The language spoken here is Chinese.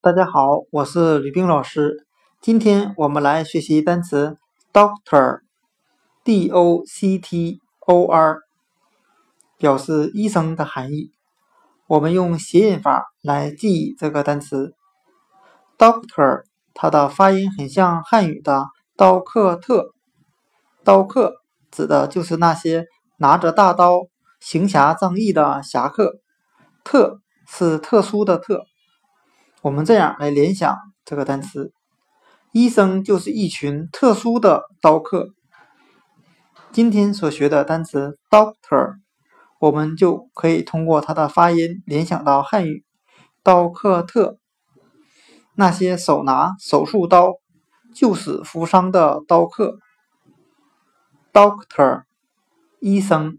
大家好，我是吕冰老师。今天我们来学习单词 doctor，d o c t o r，表示医生的含义。我们用谐音法来记忆这个单词 doctor，它的发音很像汉语的刀客特。刀客指的就是那些拿着大刀、行侠仗义的侠客，特是特殊的特。我们这样来联想这个单词：医生就是一群特殊的刀客。今天所学的单词 doctor，我们就可以通过它的发音联想到汉语“刀客特”，那些手拿手术刀、救死扶伤的刀客。doctor，医生。